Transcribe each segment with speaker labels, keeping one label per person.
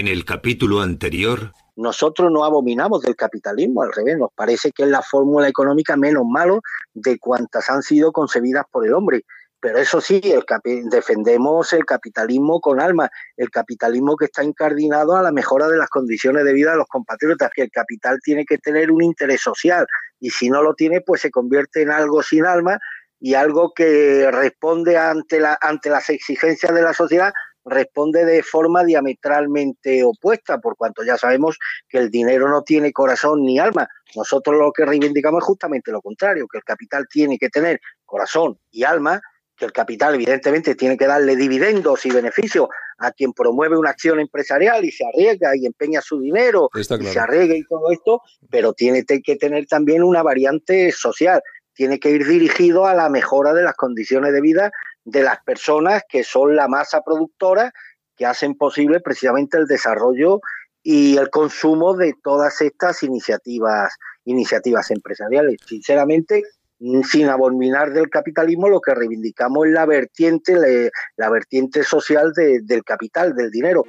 Speaker 1: En el capítulo anterior...
Speaker 2: Nosotros no abominamos del capitalismo, al revés, nos parece que es la fórmula económica menos malo de cuantas han sido concebidas por el hombre. Pero eso sí, el defendemos el capitalismo con alma, el capitalismo que está incardinado a la mejora de las condiciones de vida de los compatriotas, que el capital tiene que tener un interés social y si no lo tiene, pues se convierte en algo sin alma y algo que responde ante, la, ante las exigencias de la sociedad, responde de forma diametralmente opuesta, por cuanto ya sabemos que el dinero no tiene corazón ni alma. Nosotros lo que reivindicamos es justamente lo contrario, que el capital tiene que tener corazón y alma que el capital evidentemente tiene que darle dividendos y beneficios a quien promueve una acción empresarial y se arriesga y empeña su dinero y se arriesga y todo esto, pero tiene que tener también una variante social, tiene que ir dirigido a la mejora de las condiciones de vida de las personas que son la masa productora que hacen posible precisamente el desarrollo y el consumo de todas estas iniciativas iniciativas empresariales. Sinceramente, sin abominar del capitalismo, lo que reivindicamos es la vertiente, la, vertiente social del capital, del dinero.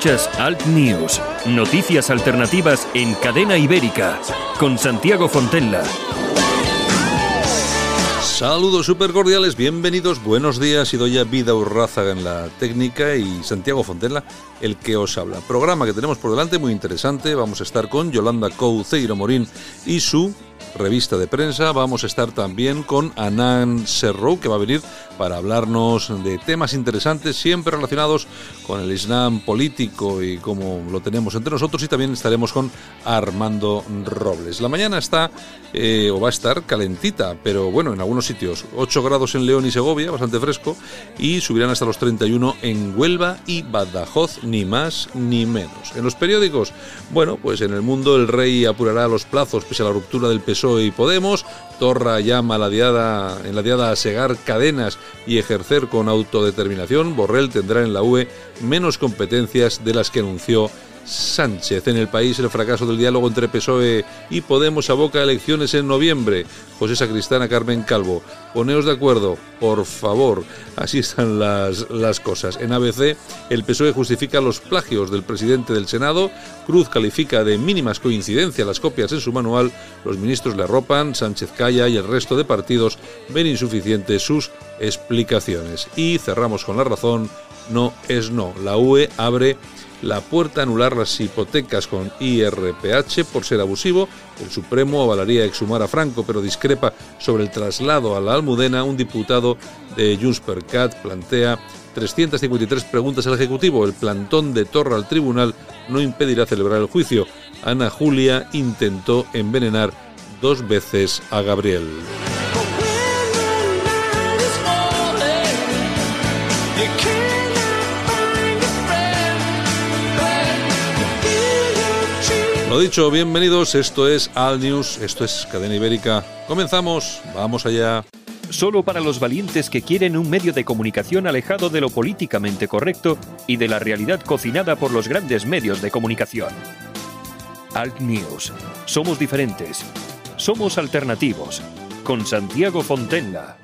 Speaker 3: Escuchas Alt News, noticias alternativas en cadena ibérica, con Santiago Fontella.
Speaker 4: Saludos super cordiales, bienvenidos, buenos días. y doy a Vida Urrázaga en la técnica y Santiago Fontella, el que os habla. Programa que tenemos por delante muy interesante. Vamos a estar con Yolanda Couceiro Morín y su revista de prensa. Vamos a estar también con Anán Serrou, que va a venir para hablarnos de temas interesantes, siempre relacionados con el Islam político y cómo lo tenemos entre nosotros. Y también estaremos con Armando Robles. La mañana está, eh, o va a estar, calentita, pero bueno, en algunos sitios. 8 grados en León y Segovia, bastante fresco, y subirán hasta los 31 en Huelva y Badajoz, ni más ni menos. En los periódicos, bueno, pues en el mundo el rey apurará los plazos pese a la ruptura del PSOE y Podemos. Torra llama la diada, en la diada a segar cadenas y ejercer con autodeterminación. Borrell tendrá en la UE menos competencias de las que anunció Sánchez. En el país el fracaso del diálogo entre PSOE y Podemos aboca elecciones en noviembre. José Sacristana, Carmen Calvo, poneos de acuerdo, por favor. Así están las, las cosas. En ABC el PSOE justifica los plagios del presidente del Senado. Cruz califica de mínimas coincidencias las copias en su manual. Los ministros le arropan, Sánchez calla y el resto de partidos ven insuficientes sus explicaciones. Y cerramos con la razón, no es no. La UE abre la puerta a anular las hipotecas con IRPH por ser abusivo. El Supremo avalaría exhumar a Franco, pero discrepa sobre el traslado a la Almudena. Un diputado de Junts per Cat plantea 353 preguntas al Ejecutivo. El plantón de Torra al tribunal no impedirá celebrar el juicio. Ana Julia intentó envenenar dos veces a Gabriel. Lo dicho, bienvenidos, esto es Al News, esto es Cadena Ibérica. Comenzamos, vamos allá.
Speaker 3: Solo para los valientes que quieren un medio de comunicación alejado de lo políticamente correcto y de la realidad cocinada por los grandes medios de comunicación. Alt News. Somos diferentes. Somos alternativos. Con Santiago Fontenga.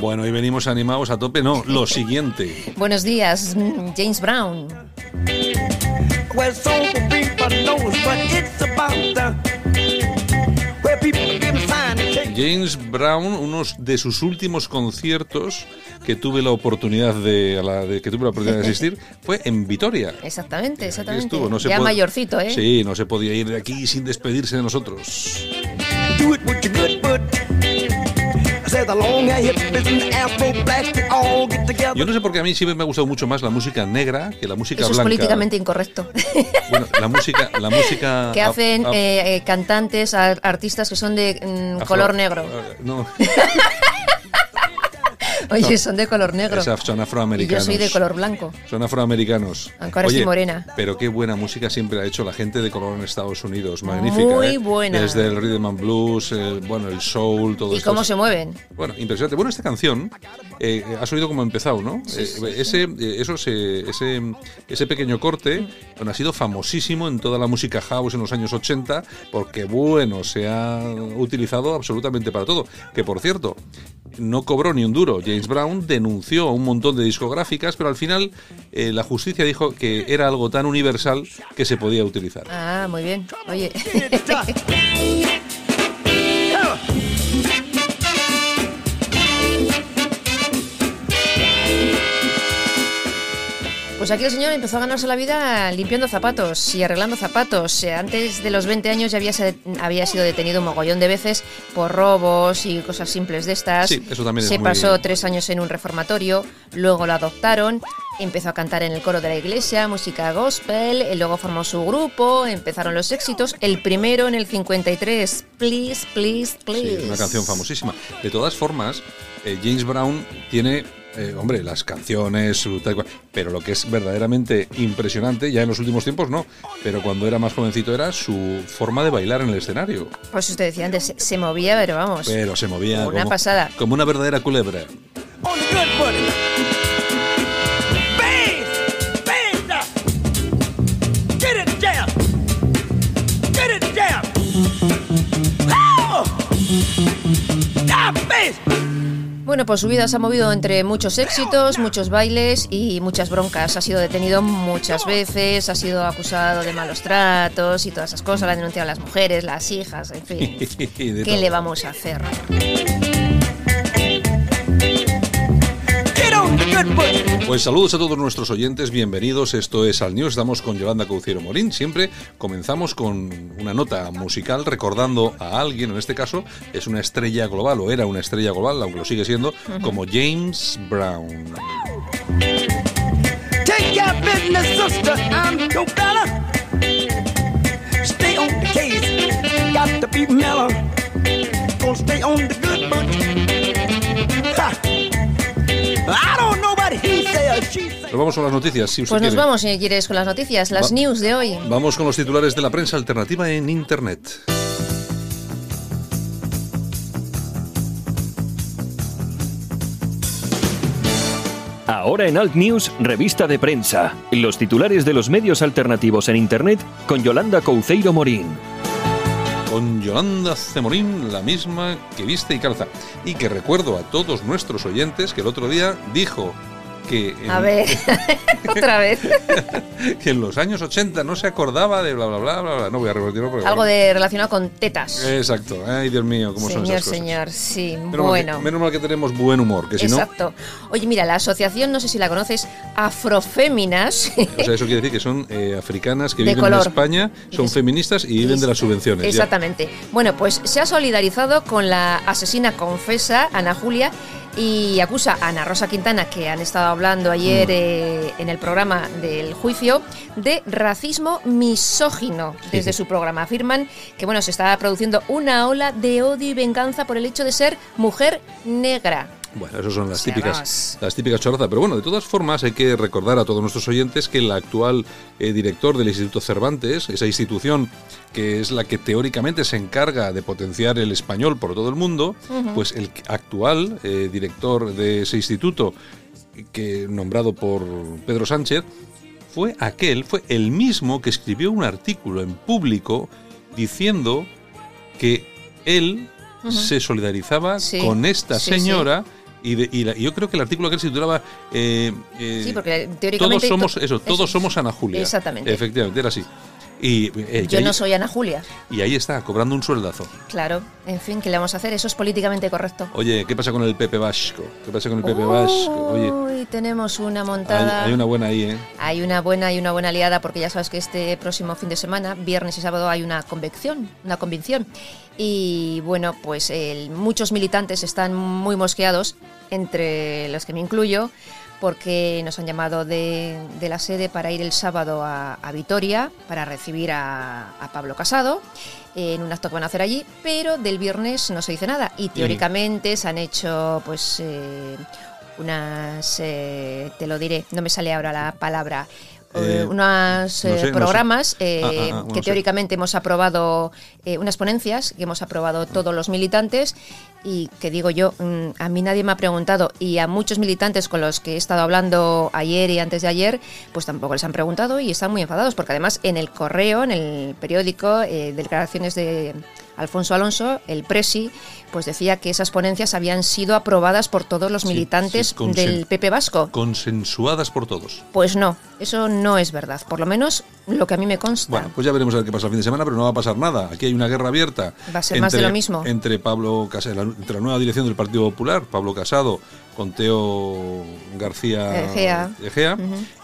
Speaker 4: Bueno, y venimos animados a tope, no, lo siguiente.
Speaker 5: Buenos días, James Brown.
Speaker 4: James Brown, unos de sus últimos conciertos que tuve la oportunidad de, a la de- que tuve la oportunidad de asistir fue en Vitoria.
Speaker 5: Exactamente, exactamente.
Speaker 4: estuvo, no se
Speaker 5: ya mayorcito, ¿eh?
Speaker 4: Sí, no se podía ir de aquí sin despedirse de nosotros.
Speaker 6: Do it with your good foot. I said the long hair hippies and the afro blacks, they all get together.
Speaker 4: Yo no sé por qué a mí siempre me ha gustado mucho más la música negra que la música
Speaker 5: Eso es
Speaker 4: blanca.
Speaker 5: políticamente incorrecto.
Speaker 4: Bueno, la música, la música
Speaker 5: que hacen
Speaker 4: a-
Speaker 5: eh, eh, cantantes, ar- artistas que son de mm, color negro.
Speaker 4: No,
Speaker 5: Oye, son de color negro.
Speaker 4: son
Speaker 5: Y
Speaker 4: afroamericanos.
Speaker 5: yo soy de color blanco.
Speaker 4: Son afroamericanos.
Speaker 5: Aunque ahora
Speaker 4: Oye,
Speaker 5: morena.
Speaker 4: Pero qué buena música siempre ha hecho la gente de color en Estados Unidos. Magnífica.
Speaker 5: Muy
Speaker 4: ¿eh?
Speaker 5: buena.
Speaker 4: Desde el rhythm and blues, el, bueno, el soul, todo
Speaker 5: ¿Y
Speaker 4: esto.
Speaker 5: cómo se mueven?
Speaker 4: Bueno, impresionante. Bueno, esta canción, eh, has oído cómo ha empezado, ¿no? Eh, ese, eh, eso se- ese, ese pequeño corte bueno, ha sido famosísimo en toda la música house en los años 80 porque, bueno, se ha utilizado absolutamente para todo. Que, por cierto, no cobró ni un duro. James Brown denunció a un montón de discográficas, pero al final eh, la justicia dijo que era algo tan universal que se podía utilizar.
Speaker 5: Ah, muy bien. Oye, Pues aquí el señor empezó a ganarse la vida limpiando zapatos y arreglando zapatos. Eh, Antes de los 20 años ya había, sido detenido un mogollón de veces por robos y cosas simples de estas.
Speaker 4: Sí, eso también es
Speaker 5: Se
Speaker 4: muy-
Speaker 5: pasó tres años en un reformatorio, luego lo adoptaron, empezó a cantar en el coro de la iglesia, música gospel, y luego formó su grupo, empezaron los éxitos. El primero en el 53, Please, Please, Please.
Speaker 4: Sí, una canción famosísima. De todas formas, eh, James Brown tiene, eh, hombre, las canciones, su tal cual, pero lo que es verdaderamente impresionante, ya en los últimos tiempos no, pero cuando era más jovencito era su forma de bailar en el escenario.
Speaker 5: Pues usted decía antes, se, se movía, pero vamos.
Speaker 4: Pero se movía
Speaker 5: Una
Speaker 4: como,
Speaker 5: pasada.
Speaker 4: como una verdadera culebra.
Speaker 6: On
Speaker 5: Bueno, pues su vida se ha movido entre muchos éxitos, muchos bailes y muchas broncas. Ha sido detenido muchas veces, ha sido acusado de malos tratos y todas esas cosas. Le han denunciado las mujeres, las hijas, en fin. ¿Qué
Speaker 4: todo.
Speaker 5: le vamos a hacer?
Speaker 4: Pues. Saludos a todos nuestros oyentes, bienvenidos. Esto es Al News, estamos con Yolanda Cauciero Morín. Siempre comenzamos con una nota musical recordando a alguien, en este caso es una estrella global, o era una estrella global, aunque lo sigue siendo, como James Brown.
Speaker 6: Take
Speaker 4: Nos vamos con las noticias, si usted
Speaker 5: Pues nos
Speaker 4: quiere.
Speaker 5: vamos, si quieres, con las noticias, las
Speaker 4: Va-
Speaker 5: news de hoy.
Speaker 4: Vamos con los titulares de la prensa alternativa en Internet.
Speaker 3: Ahora en Alt News, revista de prensa. Los titulares de los medios alternativos en Internet con Yolanda Couceiro Morín.
Speaker 4: Con Yolanda Cemorín, la misma que viste y calza. Y que recuerdo a todos nuestros oyentes que el otro día dijo que en,
Speaker 5: A ver, otra vez.
Speaker 4: que en los años 80 no se acordaba de bla bla bla bla. bla. No voy a repetirlo porque
Speaker 5: Algo de relacionado con tetas.
Speaker 4: Exacto. Ay, Dios mío, cómo son
Speaker 5: Señor,
Speaker 4: esas cosas.
Speaker 5: señor, sí,
Speaker 4: Menos, mal
Speaker 5: bueno.
Speaker 4: que, menos mal que tenemos buen humor, que si no,
Speaker 5: Exacto. Oye, mira, la asociación, no sé si la conoces, Afroféminas.
Speaker 4: o sea, eso quiere decir que son eh, africanas que
Speaker 5: De
Speaker 4: viven
Speaker 5: color.
Speaker 4: en España, son
Speaker 5: Es-
Speaker 4: feministas y viven de las subvenciones. ya.
Speaker 5: Exactamente. Bueno, pues se ha solidarizado con la asesina confesa, Ana Julia, y acusa a Ana Rosa Quintana, que han estado hablando ayer
Speaker 4: Mm.
Speaker 5: eh, en el programa del juicio, de racismo misógino desde su programa. Afirman que bueno, se está produciendo una ola de odio y venganza por el hecho de ser mujer negra.
Speaker 4: Bueno, esas son las típicas, las típicas chorrazas. Pero bueno, de todas formas hay que recordar a todos nuestros oyentes que el actual eh, director del Instituto Cervantes, esa institución que es la que teóricamente se encarga de potenciar el español por todo el mundo, pues el actual eh, director de ese instituto, que nombrado por Pedro Sánchez, fue aquel, fue el mismo que escribió un artículo en público diciendo que él se solidarizaba
Speaker 5: Sí,
Speaker 4: con esta
Speaker 5: sí, sí.
Speaker 4: Y, de- y la- y yo creo que el artículo que se titulaba eh, eh,
Speaker 5: Sí, porque
Speaker 4: todos
Speaker 5: teóricamente...
Speaker 4: somos
Speaker 5: to-
Speaker 4: eso, todos somos Ana Julia.
Speaker 5: Exactamente.
Speaker 4: Efectivamente, era así. Y, eh,
Speaker 5: Yo
Speaker 4: y
Speaker 5: no soy Ana Julia.
Speaker 4: y ahí está, cobrando un sueldazo.
Speaker 5: Claro, en fin, ¿qué le vamos a hacer? Eso es políticamente correcto.
Speaker 4: Oye, ¿qué pasa con el Pepe Vasco? ¿Qué pasa con el Pepe Vasco? Oye,
Speaker 5: tenemos una montada.
Speaker 4: hay una buena ahí, ¿eh?
Speaker 5: Hay una buena y una buena aliada porque ya sabes que este próximo fin de semana, viernes y sábado, hay una convicción, una convención. Y bueno, pues el- muchos militantes están muy mosqueados, entre los que me incluyo, porque nos han llamado de, de la sede para ir el sábado a, a Vitoria para recibir a, a Pablo Casado en un acto que van a hacer allí, pero del viernes no se dice nada. Y teóricamente se han hecho pues eh, unas, eh, te lo diré, no me sale ahora la palabra, eh, unos
Speaker 4: no sé, no sé.
Speaker 5: programas eh,
Speaker 4: Ah, ah, ah, bueno,
Speaker 5: que teóricamente hemos aprobado, eh, unas ponencias que hemos aprobado todos los militantes y que digo yo, mm, a mí nadie me ha preguntado y a muchos militantes con los que he estado hablando ayer y antes de ayer, pues tampoco les han preguntado y están muy enfadados porque además en el correo, en el periódico, eh, declaraciones de Alfonso Alonso, el presi, pues decía que esas ponencias habían sido aprobadas por todos los militantes
Speaker 4: sí,
Speaker 5: del PP Vasco.
Speaker 4: Consensuadas por todos.
Speaker 5: Pues no, eso no es verdad, por lo menos lo que a mí me consta.
Speaker 4: Bueno, pues ya veremos a ver qué pasa el fin de semana, pero no va a pasar nada. Aquí hay una guerra abierta.
Speaker 5: Va a ser más de lo mismo.
Speaker 4: Entre Pablo Casado, entre la nueva dirección del Partido Popular, Pablo Casado, con Teo García
Speaker 5: Egea.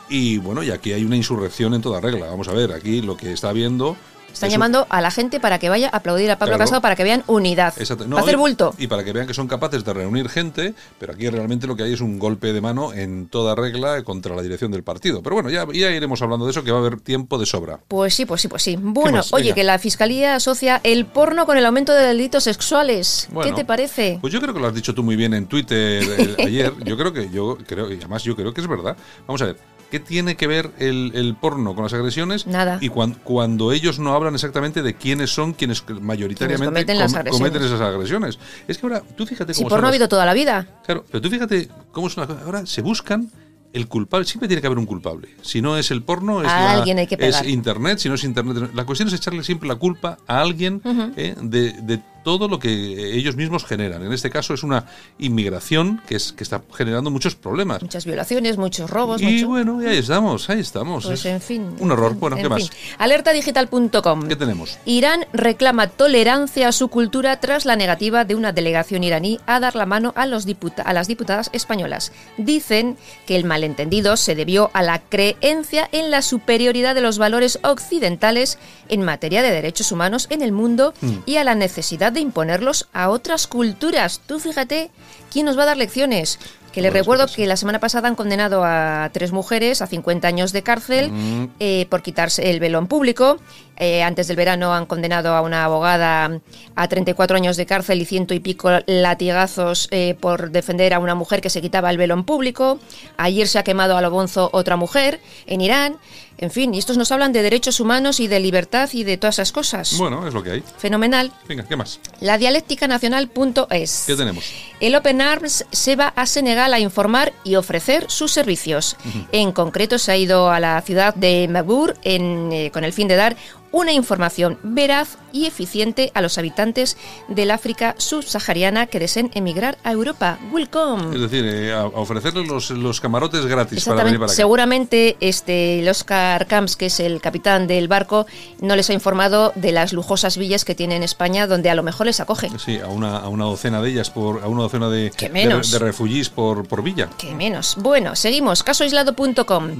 Speaker 4: Y bueno, y aquí hay una insurrección en toda regla. Vamos a ver, aquí lo que está viendo.
Speaker 5: Están llamando a la gente para que vaya a aplaudir a Pablo
Speaker 4: Claro.
Speaker 5: Casado para que vean unidad.
Speaker 4: Exacto.
Speaker 5: A hacer bulto.
Speaker 4: Y, para que vean que son capaces de reunir gente, pero aquí realmente lo que hay es un golpe de mano en toda regla contra la dirección del partido. Pero bueno, ya, ya iremos hablando de eso, que va a haber tiempo de sobra.
Speaker 5: Pues sí, pues sí, pues sí. Bueno, oye,
Speaker 4: Venga.
Speaker 5: que la Fiscalía asocia el porno con el aumento de delitos sexuales.
Speaker 4: Bueno,
Speaker 5: ¿Qué te parece?
Speaker 4: Pues yo creo que lo has dicho tú muy bien en Twitter eh, ayer. Yo creo que yo creo y además yo creo que es verdad. Vamos a ver. ¿Qué tiene que ver el, el porno con las agresiones?
Speaker 5: Nada.
Speaker 4: Y cuan- cuando ellos no hablan exactamente de quiénes son quienes mayoritariamente
Speaker 5: cometen las
Speaker 4: com-
Speaker 5: agresiones.
Speaker 4: cometen esas agresiones. Es que ahora, tú fíjate
Speaker 5: Si
Speaker 4: cómo
Speaker 5: porno
Speaker 4: son
Speaker 5: ha
Speaker 4: las-
Speaker 5: habido toda la vida.
Speaker 4: Claro, pero tú fíjate cómo es una cosa. Ahora se buscan el culpable. Siempre tiene que haber un culpable. Si no es el porno, es, la-
Speaker 5: alguien hay que
Speaker 4: es internet. Si no es internet, la cuestión es echarle siempre la culpa a alguien eh, de, de todo lo que ellos mismos generan. En este caso es una inmigración que es que está generando muchos problemas.
Speaker 5: Muchas violaciones, muchos robos,
Speaker 4: Y
Speaker 5: mucho-
Speaker 4: bueno, ahí estamos, ahí estamos.
Speaker 5: Pues
Speaker 4: Es
Speaker 5: en fin.
Speaker 4: Un horror.
Speaker 5: en-
Speaker 4: Bueno,
Speaker 5: en
Speaker 4: ¿qué más?
Speaker 5: fin. Alertadigital.com.
Speaker 4: ¿Qué tenemos?
Speaker 5: Irán reclama tolerancia a su cultura tras la negativa de una delegación iraní a dar la mano a, los diputa- a las diputadas españolas. Dicen que el malentendido se debió a la creencia en la superioridad de los valores occidentales en materia de derechos humanos en el mundo
Speaker 4: Mm.
Speaker 5: y a la necesidad de imponerlos a otras culturas. Tú fíjate, ¿quién nos va a dar lecciones? Que les recuerdo
Speaker 4: que
Speaker 5: que la semana pasada han condenado a tres mujeres a 50 años de cárcel
Speaker 4: Mm.
Speaker 5: eh, por quitarse el velo en público. Eh, antes del verano han condenado a una abogada a 34 años de cárcel y ciento y pico latigazos eh, por defender a una mujer que se quitaba el velo en público. Ayer se ha quemado a lo bonzo otra mujer en Irán. En fin, y estos nos hablan de derechos humanos y de libertad y de todas esas cosas.
Speaker 4: Bueno, es lo que hay.
Speaker 5: Fenomenal.
Speaker 4: Venga, ¿qué más?
Speaker 5: La dialéctica nacional.es.
Speaker 4: ¿Qué tenemos?
Speaker 5: El Open Arms se va a Senegal a informar y ofrecer sus servicios. En concreto, se ha ido a la ciudad de Mabour en, eh, con el fin de dar una información veraz y eficiente a los habitantes del África subsahariana que deseen emigrar a Europa.
Speaker 4: Es
Speaker 5: Welcome.
Speaker 4: decir, eh, a, ofrecerles los, los camarotes gratis para venir para acá.
Speaker 5: Seguramente este, el Oscar Camps, que es el capitán del barco, no les ha informado de las lujosas villas que tiene en España, donde a lo mejor les acoge.
Speaker 4: Sí, a una, a una docena de ellas, por, a una docena de,
Speaker 5: ¿Qué
Speaker 4: de,
Speaker 5: menos?
Speaker 4: de refugiés por, por villa.
Speaker 5: Que menos. Bueno, seguimos. Casoaislado.com.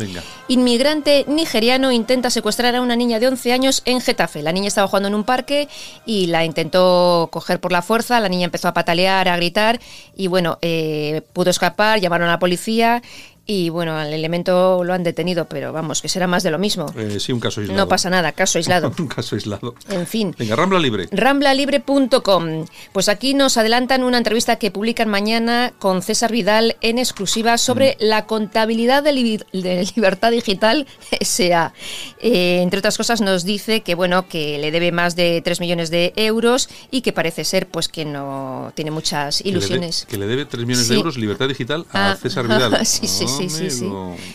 Speaker 5: Inmigrante nigeriano intenta secuestrar a una niña de 11 años en Getafe. La niña estaba jugando en un parque y la intentó coger por la fuerza. La niña empezó a patalear, a gritar y bueno, eh, pudo escapar, llamaron a la policía y bueno, al elemento lo han detenido, pero vamos, que será más de lo mismo.
Speaker 4: Eh, sí, un caso aislado.
Speaker 5: No pasa nada, caso aislado.
Speaker 4: un caso aislado.
Speaker 5: En fin.
Speaker 4: Venga, Rambla Libre.
Speaker 5: Ramblalibre.com. Pues aquí nos adelantan una entrevista que publican mañana con César Vidal en exclusiva sobre la contabilidad de, Liber- de Libertad Digital SA. Eh, entre otras cosas nos dice que bueno que le debe más de 3 millones de euros y que parece ser pues que no tiene muchas
Speaker 4: Que le, de-
Speaker 5: ilusiones.
Speaker 4: que le debe 3 millones
Speaker 5: Sí.
Speaker 4: de euros libertad digital a
Speaker 5: Ah,
Speaker 4: César Vidal.
Speaker 5: sí, sí, sí, sí, sí.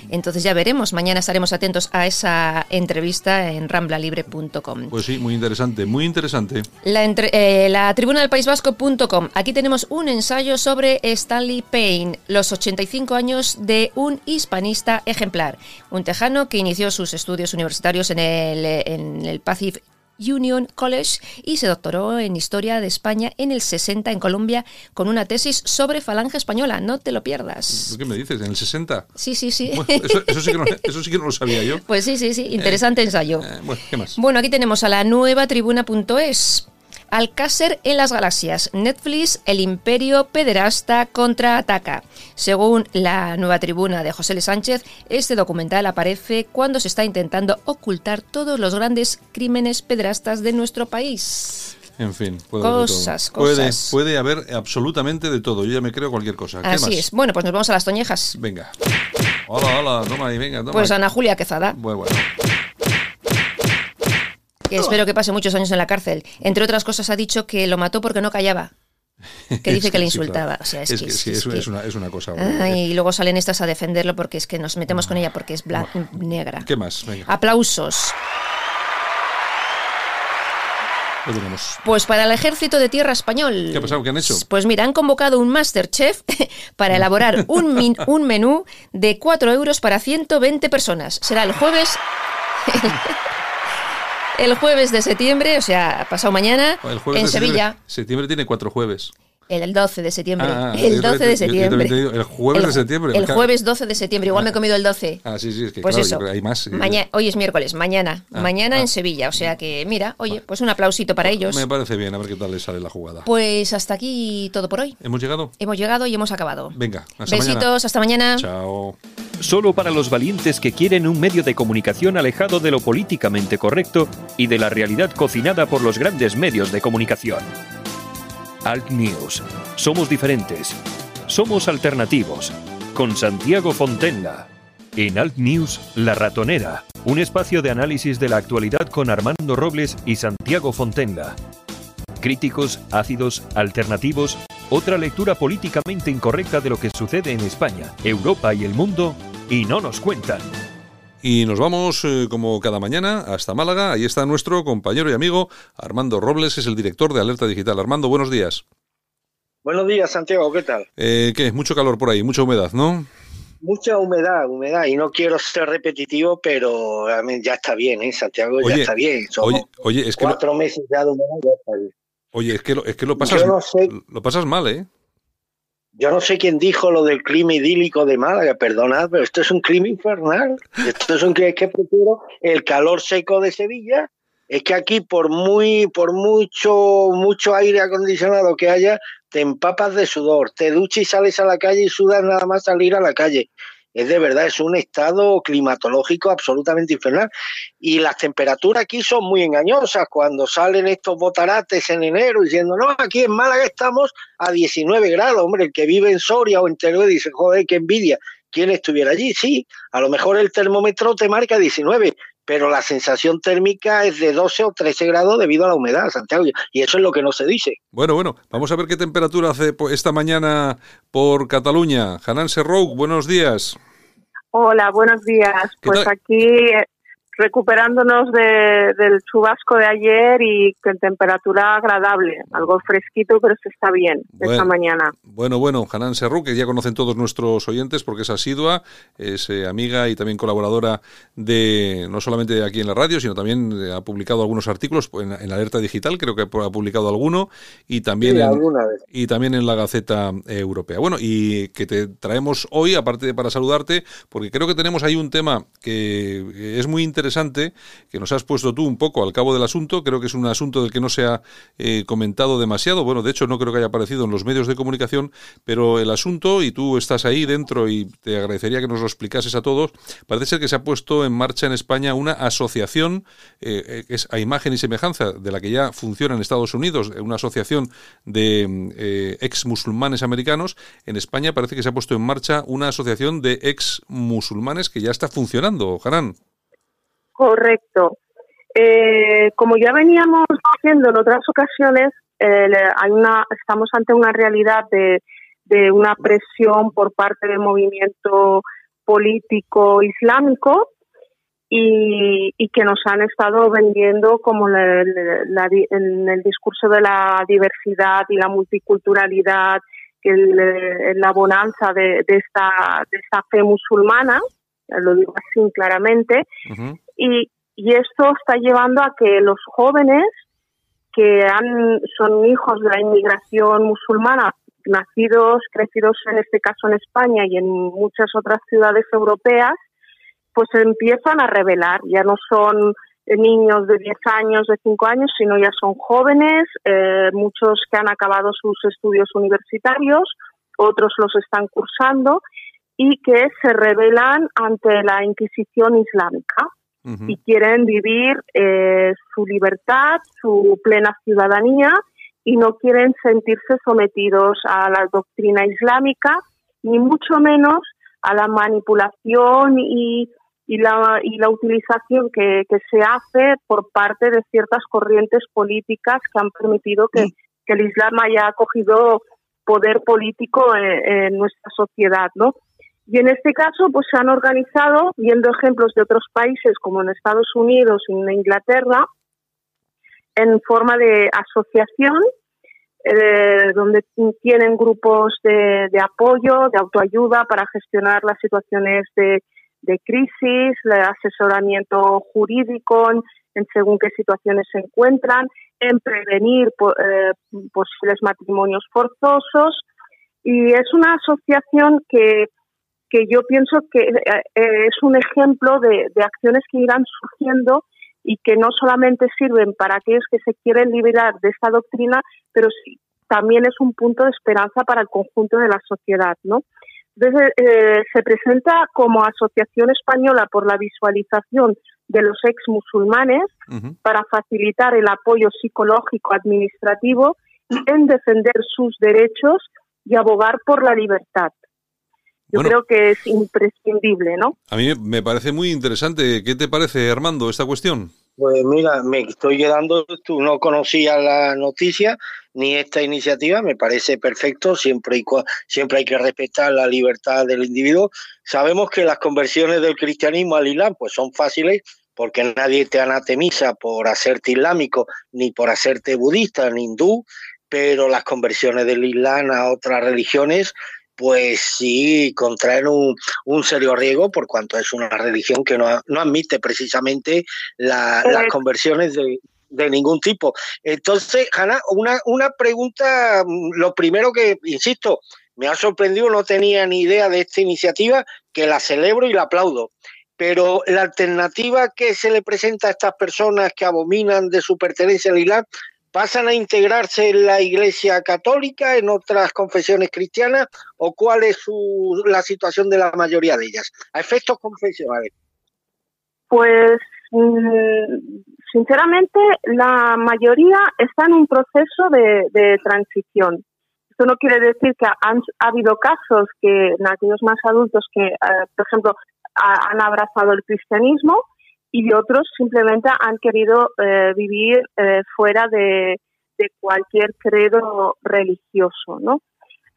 Speaker 5: Entonces ya veremos. Mañana estaremos atentos a esa entrevista en ramblalibre.com.
Speaker 4: Pues sí, muy interesante, muy interesante.
Speaker 5: La, entre- eh, la tribuna del País Vasco.com. Aquí tenemos un ensayo sobre Stanley Payne, los 85 años de un hispanista ejemplar. Un tejano que inició sus estudios universitarios en el, en el Pacific Union College y se doctoró en Historia de España en el 60 en Colombia con una tesis sobre falange española. No te lo pierdas.
Speaker 4: ¿Qué me dices? ¿En el 60?
Speaker 5: Sí, sí, sí.
Speaker 4: Bueno, eso, eso sí que no, eso sí que no lo sabía yo.
Speaker 5: Pues sí, sí, sí. Interesante ensayo.
Speaker 4: Eh, bueno, ¿qué más?
Speaker 5: Bueno, aquí tenemos a la nueva tribuna.es. Alcácer en las galaxias. Netflix, el imperio pederasta contraataca. Según la nueva tribuna de José L. Sánchez, este documental aparece cuando se está intentando ocultar todos los grandes crímenes pederastas de nuestro país.
Speaker 4: En fin, puede haber de
Speaker 5: Cosas.
Speaker 4: Puede,
Speaker 5: cosas.
Speaker 4: puede haber absolutamente de todo. Yo ya me creo cualquier cosa. ¿Qué
Speaker 5: Así
Speaker 4: más?
Speaker 5: es. Bueno, pues nos vamos a las toñejas.
Speaker 4: Venga. Hola, hola, toma ahí, venga, toma.
Speaker 5: Pues
Speaker 4: ahí.
Speaker 5: Ana Julia Quezada,
Speaker 4: Bueno, bueno.
Speaker 5: Que espero que pase muchos años en la cárcel. Entre otras cosas ha dicho que lo mató porque no callaba. Que dice que le insultaba. O sea, es, que, es
Speaker 4: una, es una cosa.
Speaker 5: Ah, y luego salen estas a defenderlo porque es que nos metemos con ella porque es blan- negra.
Speaker 4: ¿Qué más? Venga,
Speaker 5: Aplausos. Pues para el ejército de tierra español.
Speaker 4: ¿Qué ha pasado? ¿Qué han hecho?
Speaker 5: Pues mira, han convocado un Masterchef para elaborar un, min- un menú de 4 euros para 120 personas. Será el jueves. El jueves de septiembre, o sea, pasado mañana,
Speaker 4: El jueves
Speaker 5: en
Speaker 4: de septiembre-
Speaker 5: Sevilla.
Speaker 4: Septiembre tiene cuatro jueves.
Speaker 5: El 12 de septiembre.
Speaker 4: Ah,
Speaker 5: el
Speaker 4: yo
Speaker 5: 12
Speaker 4: también-
Speaker 5: de
Speaker 4: yo- yo también
Speaker 5: septiembre.
Speaker 4: te digo, el jueves de septiembre,
Speaker 5: El jueves 12 de septiembre. Igual me he comido el 12.
Speaker 4: Ah, sí, sí, es que
Speaker 5: Pues
Speaker 4: claro,
Speaker 5: eso.
Speaker 4: hay más.
Speaker 5: Maña- hoy es miércoles, mañana.
Speaker 4: Ah,
Speaker 5: mañana
Speaker 4: ah.
Speaker 5: en Sevilla. O sea que, mira, oye, pues un aplausito para ellos.
Speaker 4: Me parece bien, a ver qué tal les sale la jugada.
Speaker 5: Pues hasta aquí todo por hoy.
Speaker 4: ¿Hemos llegado?
Speaker 5: Hemos llegado y hemos acabado.
Speaker 4: Venga, hasta
Speaker 5: Besitos,
Speaker 4: mañana.
Speaker 5: hasta mañana.
Speaker 4: Chao.
Speaker 3: Solo para los valientes que quieren un medio de comunicación alejado de lo políticamente correcto y de la realidad cocinada por los grandes medios de comunicación. Alt News. Somos diferentes. Somos alternativos. Con Santiago Fontenla. En Alt News, La Ratonera. Un espacio de análisis de la actualidad con Armando Robles y Santiago Fontenla. Críticos, ácidos, alternativos, otra lectura políticamente incorrecta de lo que sucede en España, Europa y el mundo, y no nos cuentan.
Speaker 4: Y nos vamos, eh, como cada mañana, hasta Málaga. Ahí está nuestro compañero y amigo Armando Robles, es el director de Alerta Digital. Armando, buenos días.
Speaker 2: Buenos días, Santiago, ¿qué tal?
Speaker 4: Eh, ¿Qué? Mucho calor por ahí, mucha humedad, ¿no?
Speaker 2: Mucha humedad, humedad, y no quiero ser repetitivo, pero a mí ya está bien, ¿eh? Santiago
Speaker 4: Oye,
Speaker 2: ya está bien. Somos
Speaker 4: Oye, oye, es que lo,
Speaker 2: cuatro meses ya de humedad, ya está bien.
Speaker 4: oye, es que lo, es que lo pasas,
Speaker 2: no sé,
Speaker 4: lo pasas mal, ¿eh?
Speaker 2: Yo no sé quién dijo lo del clima idílico de Málaga, perdonad, pero esto es un clima infernal. Esto es un es que prefiero el calor seco de Sevilla. Es que aquí por muy, por mucho, mucho aire acondicionado que haya, te empapas de sudor, te duchas y sales a la calle y sudas nada más salir a la calle. Es de verdad, es un estado climatológico absolutamente infernal. Y las temperaturas aquí son muy engañosas. Cuando salen estos botarates en enero diciendo, no, aquí en Málaga estamos a 19 grados. Hombre, el que vive en Soria o en Teruel dice, joder, qué envidia. ¿Quién estuviera allí? Sí, a lo mejor el termómetro te marca 19, pero la sensación térmica es de 12 o 13 grados debido a la humedad, Santiago. Y eso es lo que no se dice.
Speaker 4: Bueno, bueno, vamos a ver qué temperatura hace esta mañana por Cataluña. Hanan Serrouk, buenos días.
Speaker 7: Hola, buenos días.
Speaker 4: ¿Qué
Speaker 7: Pues aquí recuperándonos de- del chubasco de ayer y con temperatura agradable, algo fresquito, pero se está bien
Speaker 4: Bueno.
Speaker 7: esta mañana.
Speaker 4: Bueno, bueno, Hanan Serrouk, que ya conocen todos nuestros oyentes porque es asidua, es eh, amiga y también colaboradora de, no solamente aquí en la radio, sino también eh, ha publicado algunos artículos en, en Alerta Digital, creo que ha publicado alguno, y también
Speaker 2: Sí,
Speaker 4: en,
Speaker 2: alguna vez.
Speaker 4: y también en la Gaceta eh, Europea. Bueno, y que te traemos hoy, aparte de para saludarte, porque creo que tenemos ahí un tema que es muy interesante, que nos has puesto tú un poco al cabo del asunto. Creo que es un asunto del que no se ha eh, comentado demasiado. Bueno, de hecho, no creo que haya aparecido en los medios de comunicación, pero el asunto, y tú estás ahí dentro y te agradecería que nos lo explicases a todos, parece ser que se ha puesto en marcha en España una asociación, eh, eh, es a imagen y semejanza de la que ya funciona en Estados Unidos, una asociación de eh, ex musulmanes americanos. En España parece que se ha puesto en marcha una asociación de ex musulmanes que ya está funcionando, Hanan.
Speaker 7: Correcto. Eh, como ya veníamos diciendo en otras ocasiones, eh, hay una, estamos ante una realidad de, de una presión por parte del movimiento político islámico y, que nos han estado vendiendo como en el discurso de la diversidad y la multiculturalidad, que la bonanza de, esta, de esta fe musulmana, lo digo así claramente, y, esto está llevando a que los jóvenes que han, son hijos de la inmigración musulmana, nacidos, crecidos en este caso en España y en muchas otras ciudades europeas, pues empiezan a revelar, ya no son niños de 10 años, de 5 años, sino ya son jóvenes, eh, muchos que han acabado sus estudios universitarios, otros los están cursando y que se rebelan ante la Inquisición islámica y quieren vivir eh, su libertad, su plena ciudadanía y no quieren sentirse sometidos a la doctrina islámica, ni mucho menos a la manipulación y y la, y la utilización que, se hace por parte de ciertas corrientes políticas que han permitido que, el Islam haya cogido poder político en, nuestra sociedad, ¿no? Y en este caso, pues se han organizado, viendo ejemplos de otros países como en Estados Unidos y en Inglaterra, en forma de asociación, eh, donde tienen grupos de, apoyo, de autoayuda para gestionar las situaciones de, de crisis, el asesoramiento jurídico en, según qué situaciones se encuentran, en prevenir eh, posibles matrimonios forzosos. Y es una asociación que, que yo pienso que eh, es un ejemplo de, de acciones que irán surgiendo y que no solamente sirven para aquellos que se quieren liberar de esta doctrina, pero sí, también es un punto de esperanza para el conjunto de la sociedad, ¿no? Entonces, eh, se presenta como Asociación Española por la Visualización de los Ex Musulmanes para facilitar el apoyo psicológico administrativo en defender sus derechos y abogar por la libertad. Yo creo que es imprescindible, ¿no?
Speaker 4: A mí me parece muy interesante. ¿Qué te parece, Armando, esta cuestión?
Speaker 2: Pues mira, me estoy quedando, tú no conocías la noticia ni esta iniciativa, me parece perfecto, siempre, y, siempre hay que respetar la libertad del individuo. Sabemos que las conversiones del cristianismo al islam pues son fáciles porque nadie te anatemiza por hacerte islámico, ni por hacerte budista, ni hindú, pero las conversiones del islam a otras religiones pues sí contraen un, un, serio riesgo por cuanto es una religión que no, no admite precisamente las conversiones de, de, ningún tipo. Entonces, Hanna, una, una pregunta, mm, lo primero que, insisto, me ha sorprendido, no tenía ni idea de esta iniciativa, que la celebro y la aplaudo. Pero la alternativa que se le presenta a estas personas que abominan de su pertenencia al Islam ¿Pasan a integrarse en la Iglesia Católica, en otras confesiones cristianas, o cuál es la situación de la mayoría de ellas? A efectos confesionales.
Speaker 7: Pues, mm, sinceramente, la mayoría está en un proceso de, transición. Esto no quiere decir que han ha habido casos que en aquellos más adultos que, eh, por ejemplo, han abrazado el cristianismo, y otros simplemente han querido eh, vivir eh, fuera de, cualquier credo religioso, ¿no?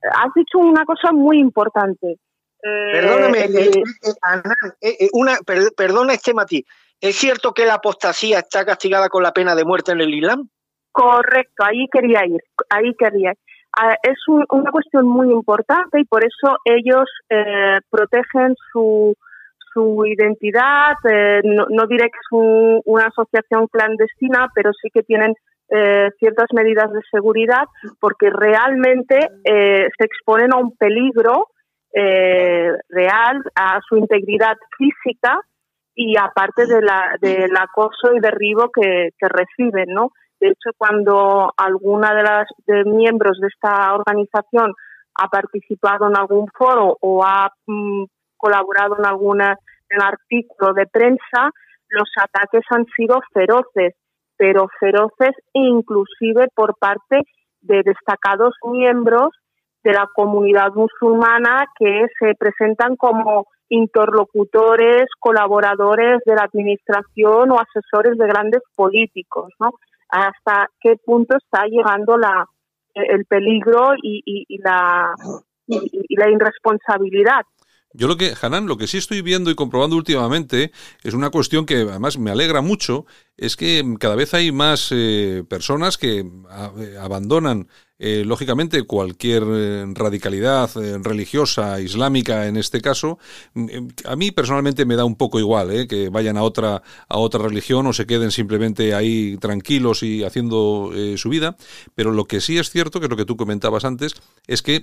Speaker 7: Has dicho una cosa muy importante.
Speaker 2: Eh, Perdóname, una, perdona este matiz. ¿Es cierto que la apostasía está castigada con la pena de muerte en el Islam?
Speaker 7: Correcto, ahí quería ir, ahí quería ir. Ah, es una cuestión muy importante y por eso ellos protegen su, su identidad, eh, no, diré que es una asociación clandestina, pero sí que tienen eh, ciertas medidas de seguridad porque realmente eh, se exponen a un peligro real, a su integridad física y aparte de la, del acoso y derribo que, reciben, ¿no? De hecho, cuando alguna de las de miembros de esta organización ha participado en algún foro o ha mm, colaborado en alguna en artículo de prensa, los ataques han sido feroces, pero feroces inclusive por parte de destacados miembros de la comunidad musulmana que se presentan como interlocutores, colaboradores de la administración o asesores de grandes políticos, ¿no? Hasta qué punto está llegando el peligro y, la, y la irresponsabilidad
Speaker 4: Yo lo que, Hanan, lo que sí estoy viendo y comprobando últimamente es una cuestión que además me alegra mucho, es que cada vez hay más eh, personas que eh, abandonan eh, lógicamente cualquier radicalidad religiosa, islámica en este caso. Mm, a mí personalmente me da un poco igual que vayan a otra, a otra religión o se queden simplemente ahí tranquilos y haciendo su vida, pero lo que sí es cierto, que es lo que tú comentabas antes, es que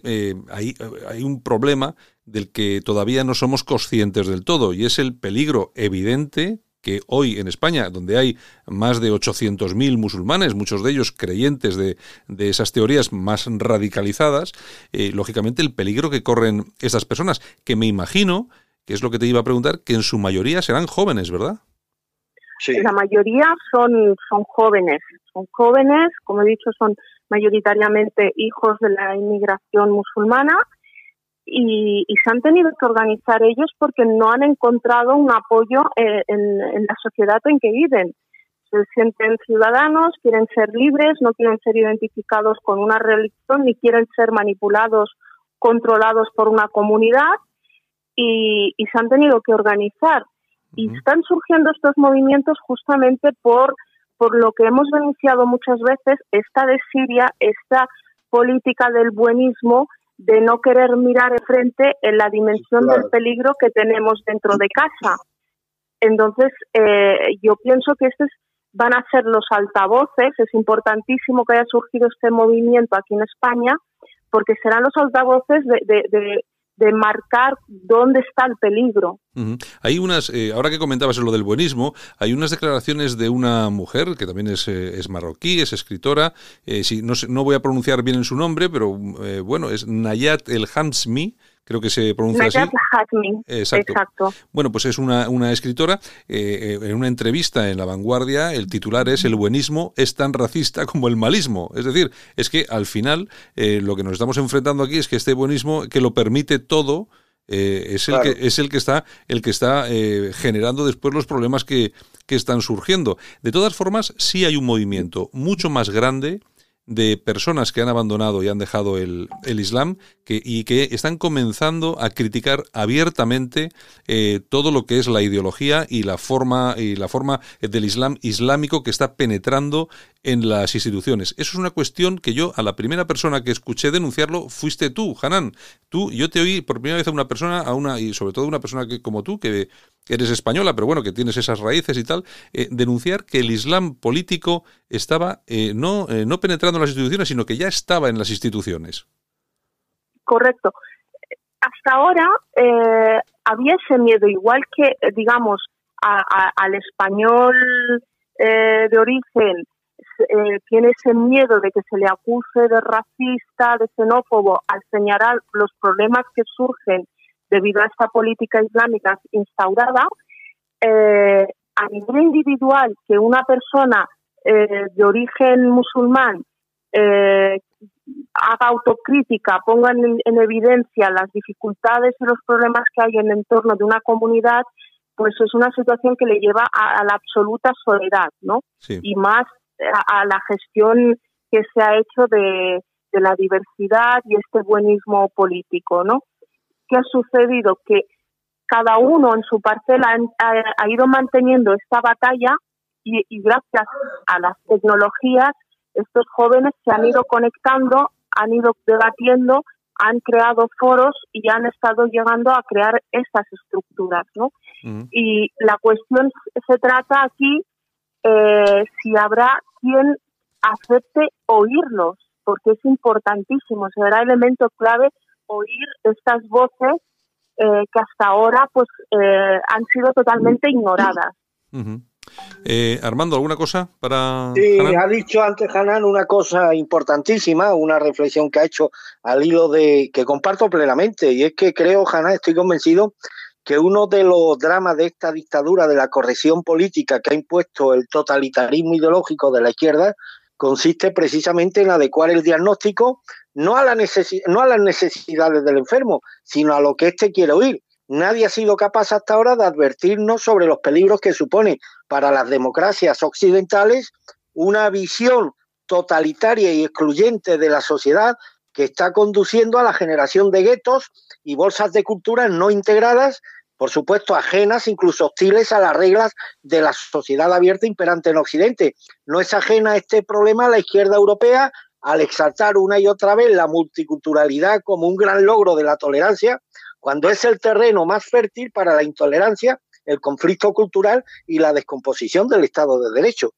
Speaker 4: hay un problema del que todavía no somos conscientes del todo, y es el peligro evidente que hoy en España, donde hay más de 800.000 musulmanes, muchos de ellos creyentes de, de esas teorías más radicalizadas, eh, lógicamente el peligro que corren estas personas, que me imagino, que es lo que te iba a preguntar, que en su mayoría serán jóvenes, ¿verdad?
Speaker 7: Sí. La mayoría son, son jóvenes, son jóvenes, como he dicho, son mayoritariamente hijos de la inmigración musulmana y, se han tenido que organizar ellos porque no han encontrado un apoyo eh, en, la sociedad en que viven. Se sienten ciudadanos, quieren ser libres, no quieren ser identificados con una religión ni quieren ser manipulados, controlados por una comunidad y, se han tenido que organizar. Y están surgiendo estos movimientos justamente por, por lo que hemos denunciado muchas veces, esta de Siria, esta política del buenismo de no querer mirar de frente en la dimensión del peligro que tenemos dentro de casa. Entonces, eh, yo pienso que estos van a ser los altavoces. Es importantísimo que haya surgido este movimiento aquí en España, porque serán los altavoces de, de marcar dónde está el peligro.
Speaker 4: Hay unas, eh, ahora que comentabas lo del buenismo, hay unas declaraciones de una mujer que también es, eh, es marroquí, es escritora, eh, si, no, no voy a pronunciar bien en su nombre, pero bueno, es Nayat El Hamsmi, creo que se pronuncia así.
Speaker 7: Exacto.
Speaker 4: Bueno, pues es una, una escritora. Eh, en una entrevista en La Vanguardia, el titular es El buenismo es tan racista como el malismo. Es decir, es que al final eh, lo que nos estamos enfrentando aquí es que este buenismo que lo permite todo. Eh, es, el que, es el que está, el que está generando después los problemas que, que están surgiendo. De todas formas, sí hay un movimiento mucho más grande de personas que han abandonado y han dejado el, el Islam y que están comenzando a criticar abiertamente eh, todo lo que es la ideología y la forma y la forma del Islam islámico que está penetrando en las instituciones. Eso es una cuestión que yo a la primera persona que escuché denunciarlo fuiste tú, Hanan. Tú, yo te oí por primera vez a una persona, a una y sobre todo una persona que como tú que eres española, pero bueno, que tienes esas raíces y tal, eh, denunciar que el Islam político estaba eh, no, no penetrando en las instituciones, sino que ya estaba en las instituciones.
Speaker 7: Correcto. Hasta ahora había ese miedo, igual que, digamos, al español de origen tiene ese miedo de que se le acuse de racista, de xenófobo, al señalar los problemas que surgen debido a esta política islámica instaurada, eh, a nivel individual, que una persona eh, de origen musulmán eh, haga autocrítica, ponga en, evidencia las dificultades y los problemas que hay en el entorno de una comunidad, pues es una situación que le lleva a, la absoluta soledad, ¿no? Y más a, la gestión que se ha hecho de, de la diversidad y este buenismo político, ¿no? ¿qué ha sucedido? Que cada uno en su parcela ha, ido manteniendo esta batalla y, gracias a las tecnologías estos jóvenes se han ido conectando, han ido debatiendo, han creado foros y han estado llegando a crear estas estructuras, ¿no? Y la cuestión se trata aquí eh, si habrá quien acepte oírlos, porque es importantísimo, será elemento clave oír estas voces eh, que hasta ahora pues eh, han sido totalmente ignoradas.
Speaker 4: Eh, Armando, ¿alguna cosa para.?
Speaker 2: Sí, ha dicho antes Hanan una cosa importantísima, una reflexión que ha hecho al hilo de que comparto plenamente, y es que creo, Hanan, estoy convencido que uno de los dramas de esta dictadura de la corrección política que ha impuesto el totalitarismo ideológico de la izquierda consiste precisamente en adecuar el diagnóstico no a, la no a las necesidades del enfermo, sino a lo que éste quiere oír. Nadie ha sido capaz hasta ahora de advertirnos sobre los peligros que supone para las democracias occidentales una visión totalitaria y excluyente de la sociedad que está conduciendo a la generación de guetos y bolsas de cultura no integradas, por supuesto ajenas, incluso hostiles a las reglas de la sociedad abierta imperante en Occidente. No es ajena a este problema la izquierda europea al exaltar una y otra vez la multiculturalidad como un gran logro de la tolerancia, cuando es el terreno más fértil para la intolerancia, el conflicto cultural y la descomposición del Estado de Derecho.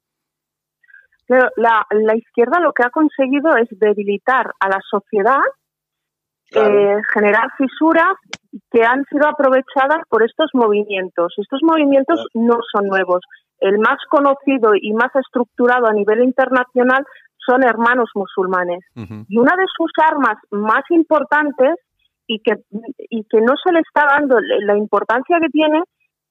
Speaker 7: La, la izquierda lo que ha conseguido es debilitar a la sociedad, eh, generar fisuras que han sido aprovechadas por estos movimientos. Estos movimientos no son nuevos. El más conocido y más estructurado a nivel internacional son hermanos musulmanes. Y una de sus armas más importantes y que, y que no se le está dando la importancia que tiene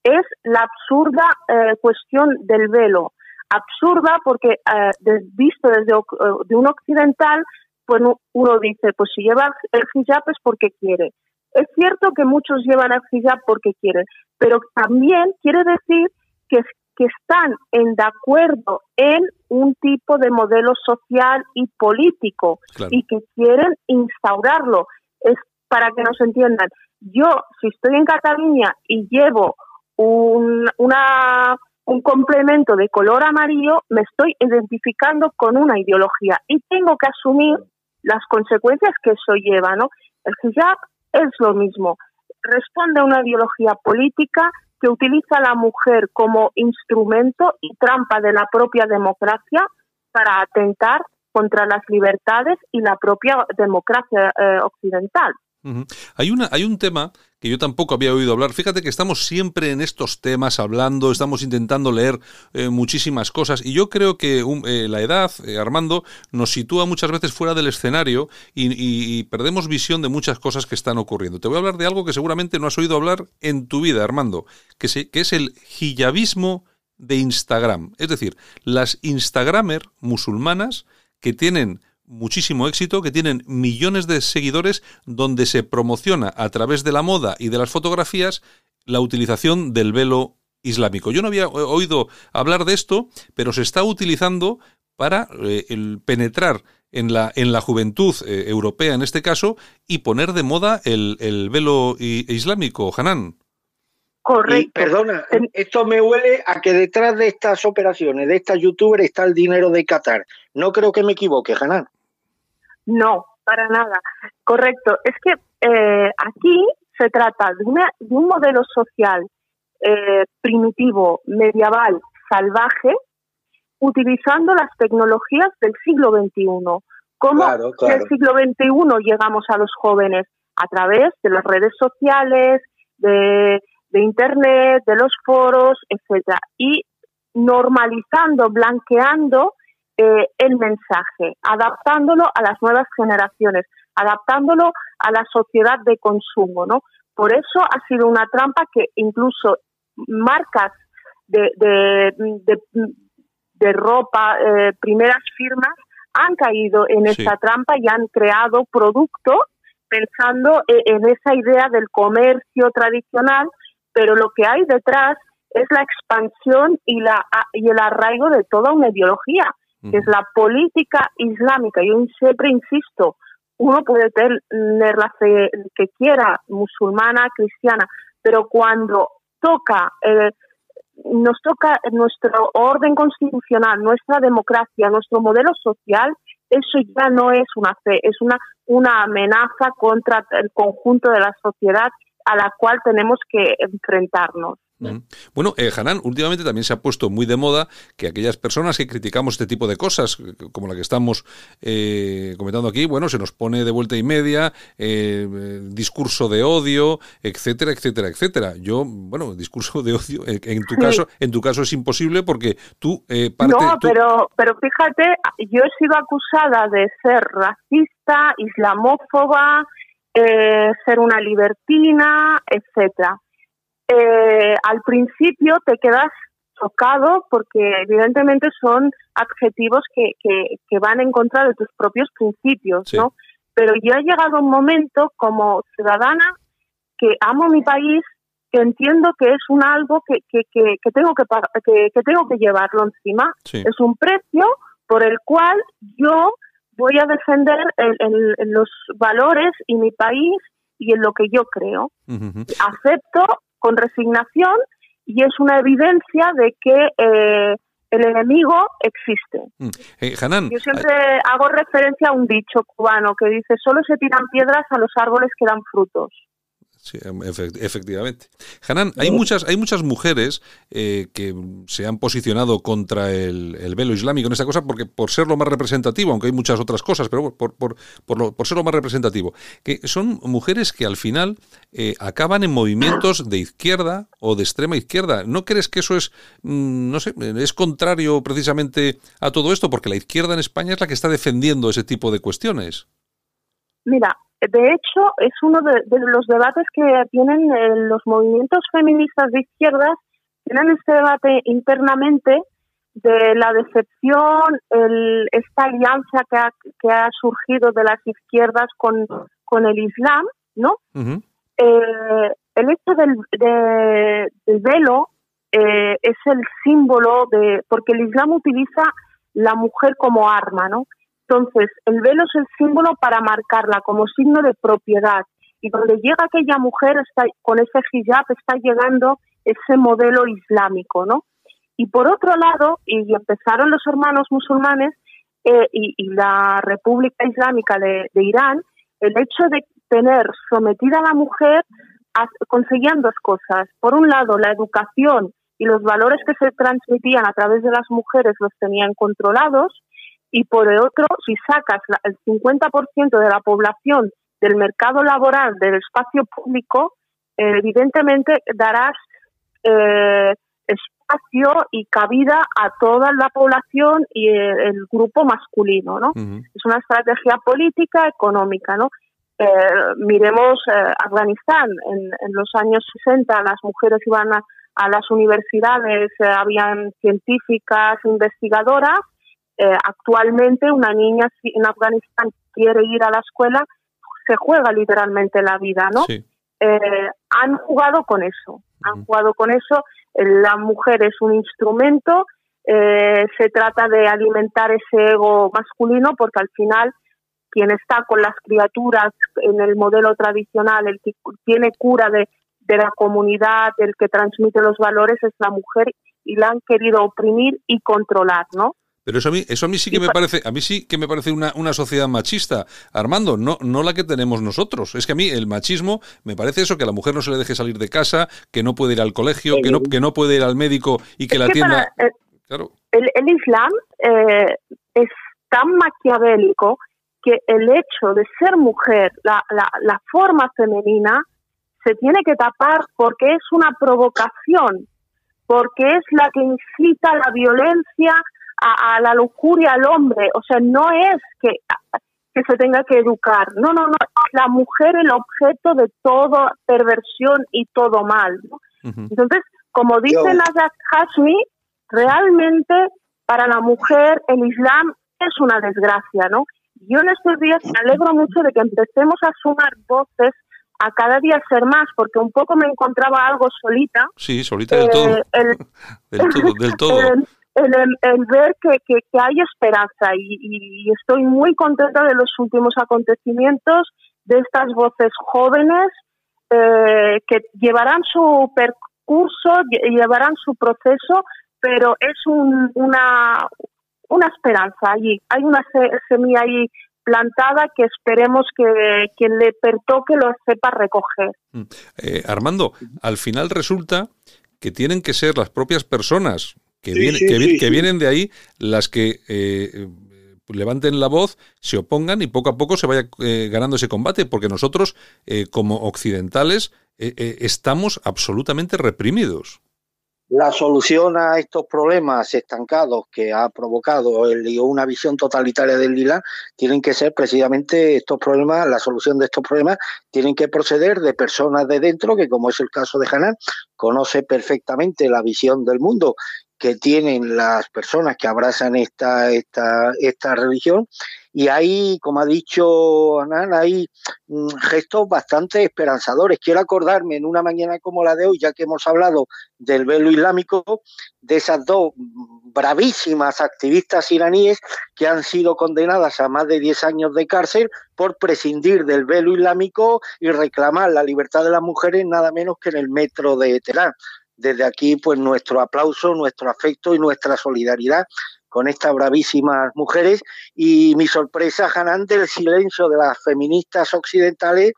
Speaker 7: es la absurda eh, cuestión del velo. Absurda porque eh, visto desde eh, de un occidental, pues uno dice, pues si lleva el hijab es porque quiere. Es cierto que muchos llevan el hijab porque quieren, pero también quiere decir que, que están en de acuerdo en un tipo de modelo social y político y que quieren instaurarlo. Es para que nos entiendan. Yo, si estoy en Cataluña y llevo un, una, un complemento de color amarillo, me estoy identificando con una ideología y tengo que asumir las consecuencias que eso lleva, ¿no? El hijab es lo mismo. Responde a una ideología política que utiliza a la mujer como instrumento y trampa de la propia democracia para atentar contra las libertades y la propia democracia eh, occidental.
Speaker 4: Hay, una, hay un tema que yo tampoco había oído hablar. Fíjate que estamos siempre en estos temas hablando, estamos intentando leer eh, muchísimas cosas y yo creo que eh, la edad, Armando, nos sitúa muchas veces fuera del escenario y, perdemos visión de muchas cosas que están ocurriendo. Te voy a hablar de algo que seguramente no has oído hablar en tu vida, Armando, que, que es el hijabismo de Instagram. Es decir, las Instagramer musulmanas que tienen muchísimo éxito, que tienen millones de seguidores, donde se promociona a través de la moda y de las fotografías la utilización del velo islámico. Yo no había oído hablar de esto, pero se está utilizando para eh, penetrar en la, en la juventud eh, europea en este caso y poner de moda el, el velo islámico, Hanan.
Speaker 2: Correcto. perdona, esto me huele a que detrás de estas operaciones, de estas youtubers, está el dinero de Qatar. No creo que me equivoque, Hanan.
Speaker 7: No, para nada. Correcto. Es que eh, aquí se trata de, una, de un modelo social eh, primitivo, medieval, salvaje, utilizando las tecnologías del siglo XXI. ¿Cómo en el siglo XXI llegamos a los jóvenes? A través de las redes sociales, de, de Internet, de los foros, etcétera, y normalizando, blanqueando eh, el mensaje, adaptándolo a las nuevas generaciones, adaptándolo a la sociedad de consumo, ¿no? Por eso ha sido una trampa que incluso marcas de, de, ropa, eh, primeras firmas, han caído en esta trampa y han creado productos pensando e, en esa idea del comercio tradicional, pero lo que hay detrás es la expansión y, la, y el arraigo de toda una ideología que es la política islámica. Yo siempre insisto, uno puede tener la fe que quiera, musulmana, cristiana, pero cuando toca, eh, nos toca nuestro orden constitucional, nuestra democracia, nuestro modelo social, eso ya no es una fe, es una, una amenaza contra el conjunto de la sociedad a la cual tenemos que enfrentarnos.
Speaker 4: Bueno, eh, Hanan, últimamente también se ha puesto muy de moda que aquellas personas que criticamos este tipo de cosas, como la que estamos eh, comentando aquí, bueno, se nos pone de vuelta y media, eh, discurso de odio, etcétera, etcétera, etcétera. Yo, bueno, discurso de odio, en tu caso, en tu caso es imposible porque tú
Speaker 7: parte, No, pero, pero fíjate, yo he sido acusada de ser racista, islamófoba, ser una libertina, etcétera eh, al principio te quedas tocado porque evidentemente son adjetivos que, que, van en contra de tus propios principios, ¿no? Pero yo he llegado un momento como ciudadana que amo mi país, que entiendo que es un algo que, que, que, tengo que, que, tengo que llevarlo encima. Es un precio por el cual yo voy a defender los valores y mi país y en lo que yo creo. Acepto con resignación y es una evidencia de que eh, el enemigo existe.
Speaker 4: Mm. Eh,
Speaker 7: yo siempre hago referencia a un dicho cubano que dice, solo se tiran piedras a los árboles que dan frutos.
Speaker 4: Sí, em, efectivamente. Hanan, hay muchas, hay muchas mujeres eh, que se han posicionado contra el, velo islámico en esta cosa porque por ser lo más representativo, aunque hay muchas otras cosas, pero por, por, por, por ser lo más representativo, que son mujeres que al final eh, acaban en movimientos de izquierda o de extrema izquierda. ¿No crees que eso es, mm, no sé, es contrario precisamente a todo esto? Porque la izquierda en España es la que está defendiendo ese tipo de cuestiones.
Speaker 7: Mira, de hecho, es uno de, los debates que tienen eh, los movimientos feministas de izquierdas, tienen este debate internamente de la decepción, el, esta alianza que ha, que ha surgido de las izquierdas con, con el Islam, ¿no? Eh, el hecho del, del velo eh, es el símbolo de, porque el Islam utiliza la mujer como arma, ¿no? Entonces, el velo es el símbolo para marcarla como signo de propiedad. Y donde llega aquella mujer con ese hijab, está llegando ese modelo islámico, ¿no? Y por otro lado, y empezaron los hermanos musulmanes eh, y, la República Islámica de, Irán, el hecho de tener sometida a la mujer conseguían dos cosas. Por un lado, la educación y los valores que se transmitían a través de las mujeres los tenían controlados y por el otro, si sacas el 50% de la población del mercado laboral, del espacio público, evidentemente darás eh, espacio y cabida a toda la población y el, grupo masculino, ¿no? Es una estrategia política, económica, ¿no? Eh, miremos eh, Afganistán, en, en, los años 60 las mujeres iban a, a las universidades, habían científicas, investigadoras, eh, actualmente una niña en Afganistán quiere ir a la escuela, se juega literalmente la vida, ¿no? Eh, han jugado con eso, han jugado con eso. La mujer es un instrumento, eh, se trata de alimentar ese ego masculino porque al final quien está con las criaturas en el modelo tradicional, el que tiene cura de, de la comunidad, el que transmite los valores es la mujer y la han querido oprimir y controlar, ¿no?
Speaker 4: Pero eso a mí, eso a mí sí que me parece, a mí sí que me parece una, una sociedad machista, Armando, no, no la que tenemos nosotros. Es que a mí el machismo me parece eso, que a la mujer no se le deje salir de casa, que no puede ir al colegio, que no, que no puede ir al médico y que la atienda.
Speaker 7: el, claro. el, Islam eh, es tan maquiavélico que el hecho de ser mujer, la, la, la forma femenina, se tiene que tapar porque es una provocación, porque es la que incita la violencia, a, la lujuria al hombre. O sea, no es que, que se tenga que educar. No, no, no. La mujer el objeto de toda perversión y todo mal. Entonces, como dice Najat Hashmi, realmente para la mujer el Islam es una desgracia, ¿no? Yo en estos días me alegro mucho de que empecemos a sumar voces a cada día ser más, porque un poco me encontraba algo solita.
Speaker 4: Sí, solita del todo. Eh, del todo, del todo.
Speaker 7: el, ver que, que, hay esperanza y, estoy muy contenta de los últimos acontecimientos, de estas voces jóvenes eh, que llevarán su percurso, llevarán su proceso, pero es una, una esperanza allí, hay una semilla ahí plantada que esperemos que quien le pertoque lo sepa recoger.
Speaker 4: Mm. Eh, Armando, al final resulta que tienen que ser las propias personas que, que, vienen de ahí las que eh, levanten la voz, se opongan y poco a poco se vaya eh, ganando ese combate, porque nosotros, eh, como occidentales, estamos absolutamente reprimidos.
Speaker 2: La solución a estos problemas estancados que ha provocado el, una visión totalitaria del Islam tienen que ser precisamente estos problemas, la solución de estos problemas tienen que proceder de personas de dentro que, como es el caso de Hanan, conoce perfectamente la visión del mundo que tienen las personas que abrazan esta, esta, esta religión. Y hay, como ha dicho Anán, hay mm, gestos bastante esperanzadores. Quiero acordarme en una mañana como la de hoy, ya que hemos hablado del velo islámico, de esas dos bravísimas activistas iraníes que han sido condenadas a más de 10 años de cárcel por prescindir del velo islámico y reclamar la libertad de las mujeres nada menos que en el metro de Teherán. Desde aquí, pues nuestro aplauso, nuestro afecto y nuestra solidaridad con estas bravísimas mujeres. Y mi sorpresa, Hanan, del silencio de las feministas occidentales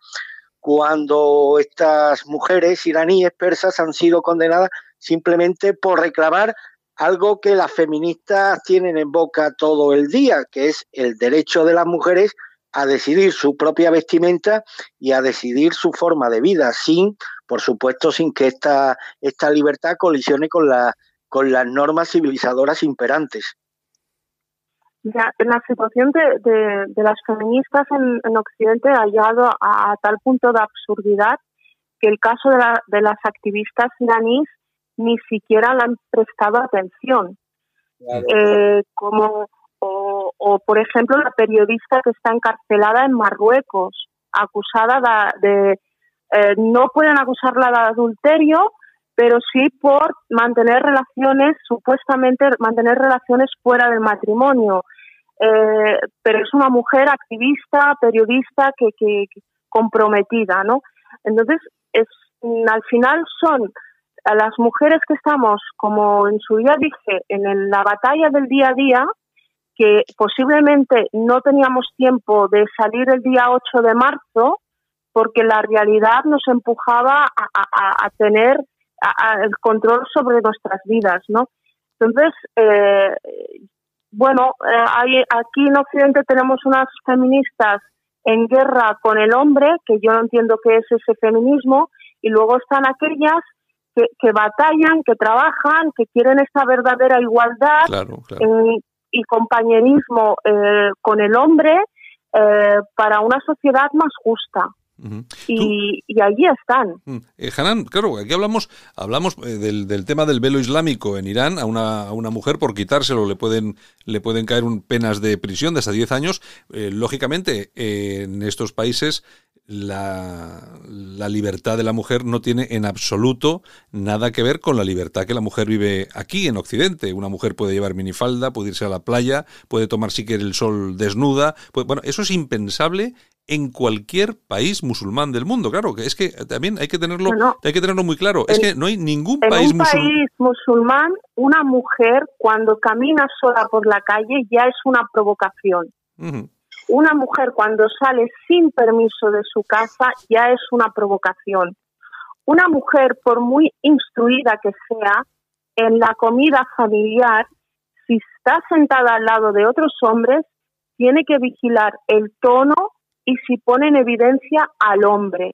Speaker 2: cuando estas mujeres iraníes persas han sido condenadas simplemente por reclamar algo que las feministas tienen en boca todo el día, que es el derecho de las mujeres a decidir su propia vestimenta y a decidir su forma de vida, sin, por supuesto, sin que esta, esta libertad colisione con, la, con las normas civilizadoras imperantes.
Speaker 7: Ya, la situación de, de, las feministas en, Occidente ha llegado a, tal punto de absurdidad que el caso de, la, de las activistas iraníes ni siquiera le han prestado atención. Eh, como o, por ejemplo, la periodista que está encarcelada en Marruecos, acusada de, eh, no pueden acusarla de adulterio, pero sí por mantener relaciones, supuestamente mantener relaciones fuera del matrimonio. Eh, pero es una mujer activista, periodista, que, que, comprometida, ¿no? Entonces, es, al final son las mujeres que estamos, como en su día dije, en la batalla del día a día, que posiblemente no teníamos tiempo de salir el día 8 de marzo porque la realidad nos empujaba a, tener el control sobre nuestras vidas, ¿no? Entonces, eh, bueno, eh, hay, aquí en Occidente tenemos unas feministas en guerra con el hombre, que yo no entiendo qué es ese feminismo, y luego están aquellas que, que batallan, que trabajan, que quieren esta verdadera igualdad,
Speaker 4: claro,
Speaker 7: y compañerismo eh, con el hombre eh, para una sociedad más justa. y, y, allí están.
Speaker 4: Mm. Eh, Hanan, claro, aquí hablamos, hablamos del, del, tema del velo islámico en Irán. A una, a una mujer por quitárselo le pueden, le pueden caer un, penas de prisión de hasta 10 años. lógicamente, en estos países la, la, libertad de la mujer no tiene en absoluto nada que ver con la libertad que la mujer vive aquí en Occidente. Una mujer puede llevar minifalda, puede irse a la playa, puede tomar si quiere el sol desnuda. bueno, eso es impensable en cualquier país musulmán del mundo. Claro, que es que también hay que tenerlo, hay que tenerlo muy claro. es que no hay ningún país,
Speaker 7: un país musulmán, una mujer cuando camina sola por la calle ya es una provocación. Una mujer cuando sale sin permiso de su casa ya es una provocación. Una mujer, por muy instruida que sea, en la comida familiar, si está sentada al lado de otros hombres, tiene que vigilar el tono y si pone en evidencia al hombre.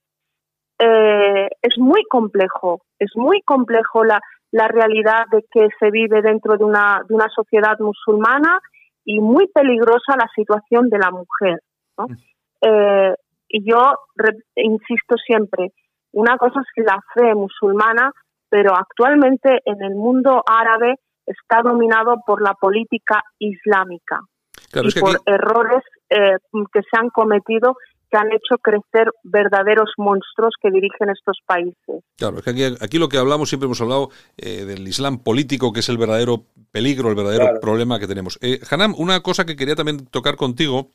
Speaker 7: Eh, es muy complejo, es muy complejo la, la realidad de que se vive dentro de una, de una sociedad musulmana y muy peligrosa la situación de la mujer. ¿no? Mm. Eh, y yo insisto siempre, una cosa es la fe musulmana, pero actualmente en el mundo árabe está dominado por la política islámica y por errores eh, que se han cometido que han hecho crecer verdaderos monstruos que dirigen estos países.
Speaker 4: Claro, es que aquí, lo que hablamos, siempre hemos hablado eh, del Islam político, que es el verdadero peligro, el verdadero problema que tenemos. Eh, Hanam, una cosa que quería también tocar contigo,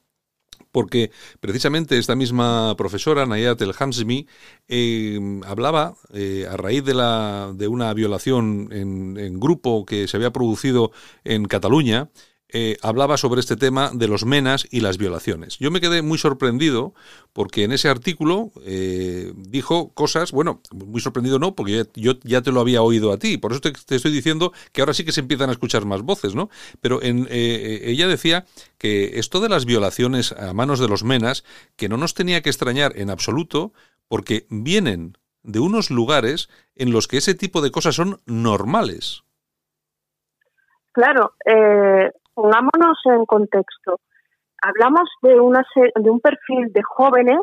Speaker 4: porque precisamente esta misma profesora, Nayat El Hamzmi, eh, hablaba eh, a raíz de, la, de una violación en, en, grupo que se había producido en Cataluña, eh, hablaba sobre este tema de los menas y las violaciones. Yo me quedé muy sorprendido porque en ese artículo eh, dijo cosas, bueno, muy sorprendido no, porque yo, ya te lo había oído a ti, por eso te, estoy diciendo que ahora sí que se empiezan a escuchar más voces, ¿no? Pero en, eh, ella decía que esto de las violaciones a manos de los menas, que no nos tenía que extrañar en absoluto, porque vienen de unos lugares en los que ese tipo de cosas son normales.
Speaker 7: Claro, eh, pongámonos en contexto. Hablamos de, una, de un perfil de jóvenes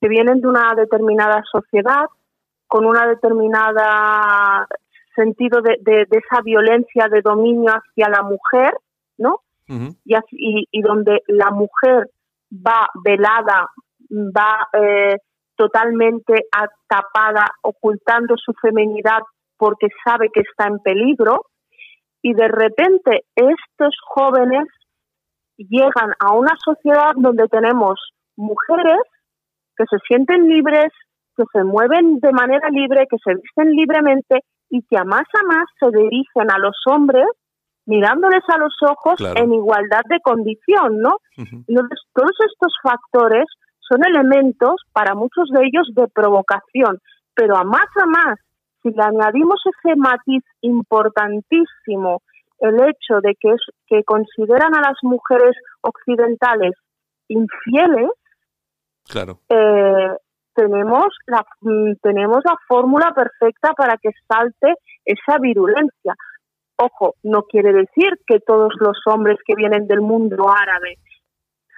Speaker 7: que vienen de una determinada sociedad, con una determinada sentido de, de, esa violencia de dominio hacia la mujer, ¿no? y, y, donde la mujer va velada, va eh, totalmente tapada, ocultando su feminidad porque sabe que está en peligro, y de repente estos jóvenes llegan a una sociedad donde tenemos mujeres que se sienten libres, que se mueven de manera libre, que se visten libremente y que a más a más se dirigen a los hombres mirándoles a los ojos en igualdad de condición, ¿no? Entonces, todos estos factores son elementos para muchos de ellos de provocación, pero a más a más, si le añadimos ese matiz importantísimo, el hecho de que, es, que consideran a las mujeres occidentales infieles,
Speaker 4: claro.
Speaker 7: Eh, tenemos la, mm, tenemos la fórmula perfecta para que salte esa virulencia. Ojo, no quiere decir que todos los hombres que vienen del mundo árabe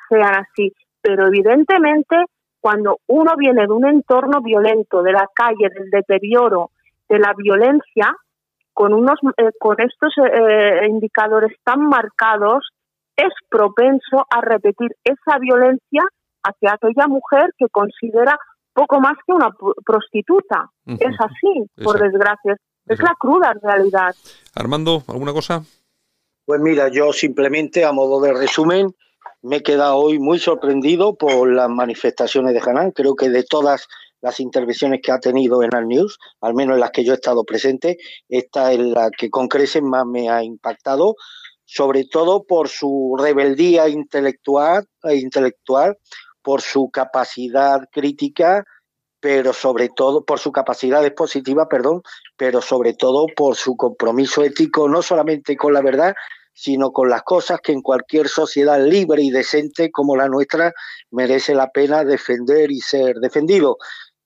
Speaker 7: sean así, pero evidentemente cuando uno viene de un entorno violento, de la calle, del deterioro, de la violencia, con unos eh, con estos eh, indicadores tan marcados, es propenso a repetir esa violencia hacia aquella mujer que considera poco más que una prostituta. Es así, por desgracia. Es la cruda realidad.
Speaker 4: Armando, ¿alguna cosa?
Speaker 2: Pues mira, yo simplemente a modo de resumen me he quedado hoy muy sorprendido por las manifestaciones de Hanan. Creo que de todas las intervenciones que ha tenido en Al News, al menos en las que yo he estado presente, esta es la que con creces más me ha impactado, sobre todo por su rebeldía intelectual, e intelectual por su capacidad crítica pero sobre todo por su capacidad expositiva, perdón, pero sobre todo por su compromiso ético, no solamente con la verdad, sino con las cosas que en cualquier sociedad libre y decente como la nuestra merece la pena defender y ser defendido.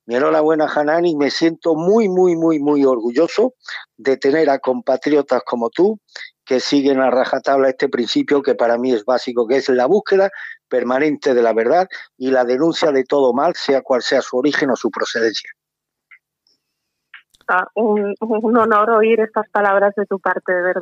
Speaker 2: Mi enhorabuena, Hanan, y me siento muy, muy, muy, muy orgulloso de tener a compatriotas como tú que siguen a rajatabla este principio que para mí es básico, que es la búsqueda permanente de la verdad y la denuncia de todo mal, sea cual sea su origen o su procedencia.
Speaker 7: Ah, un, un honor oír estas palabras de tu parte, de verdad.